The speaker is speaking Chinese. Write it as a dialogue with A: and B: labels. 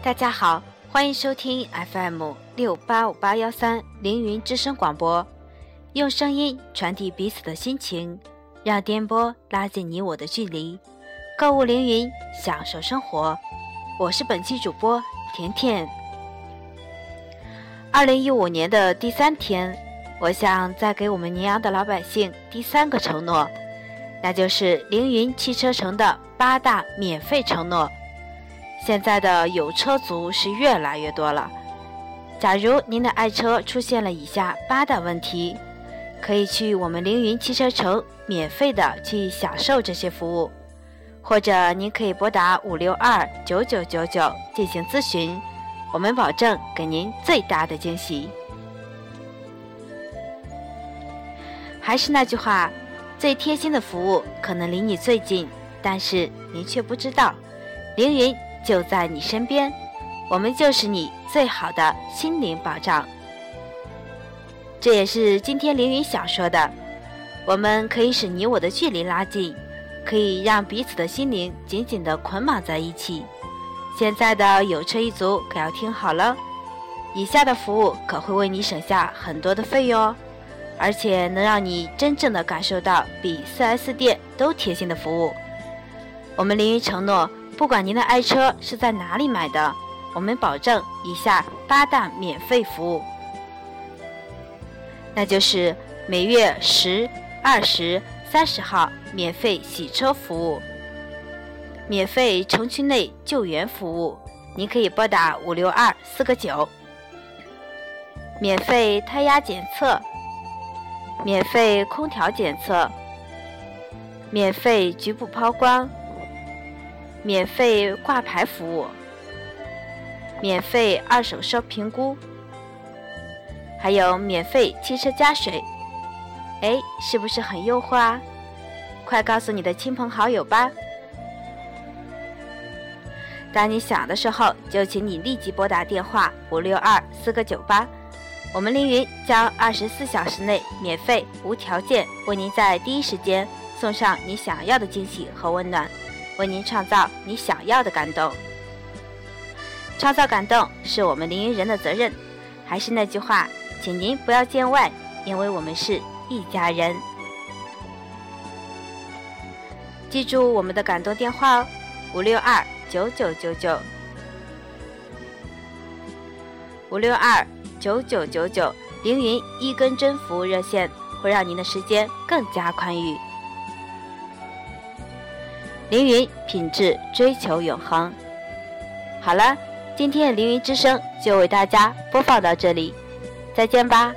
A: 大家好，欢迎收听 FM 六八五八幺三凌云之声广播，用声音传递彼此的心情，让电波拉近你我的距离。购物凌云，享受生活。我是本期主播甜甜。二零一五年的第三天，我想再给我们宁阳的老百姓第三个承诺，那就是凌云汽车城的八大免费承诺。现在的有车族是越来越多了。假如您的爱车出现了以下八大问题，可以去我们凌云汽车城免费的去享受这些服务，或者您可以拨打五六二九九九九进行咨询，我们保证给您最大的惊喜。还是那句话，最贴心的服务可能离你最近，但是您却不知道，凌云。就在你身边，我们就是你最好的心灵保障。这也是今天凌云想说的。我们可以使你我的距离拉近，可以让彼此的心灵紧紧地捆绑在一起。现在的有车一族可要听好了，以下的服务可会为你省下很多的费用哦，而且能让你真正的感受到比 4S 店都贴心的服务。我们凌云承诺。不管您的爱车是在哪里买的，我们保证以下八大免费服务，那就是每月十、二十、三十号免费洗车服务，免费城区内救援服务，您可以拨打五六二四个九，免费胎压检测，免费空调检测，免费局部抛光。免费挂牌服务，免费二手车评估，还有免费汽车加水，哎，是不是很诱惑啊？快告诉你的亲朋好友吧！当你想的时候，就请你立即拨打电话五六二四个九八，我们凌云将二十四小时内免费无条件为您在第一时间送上你想要的惊喜和温暖。为您创造你想要的感动，创造感动是我们凌云人的责任。还是那句话，请您不要见外，因为我们是一家人。记住我们的感动电话哦，五六二九九九九，五六二九九九九，凌云一根针服务热线会让您的时间更加宽裕。凌云品质追求永恒。好了，今天凌云之声就为大家播放到这里，再见吧。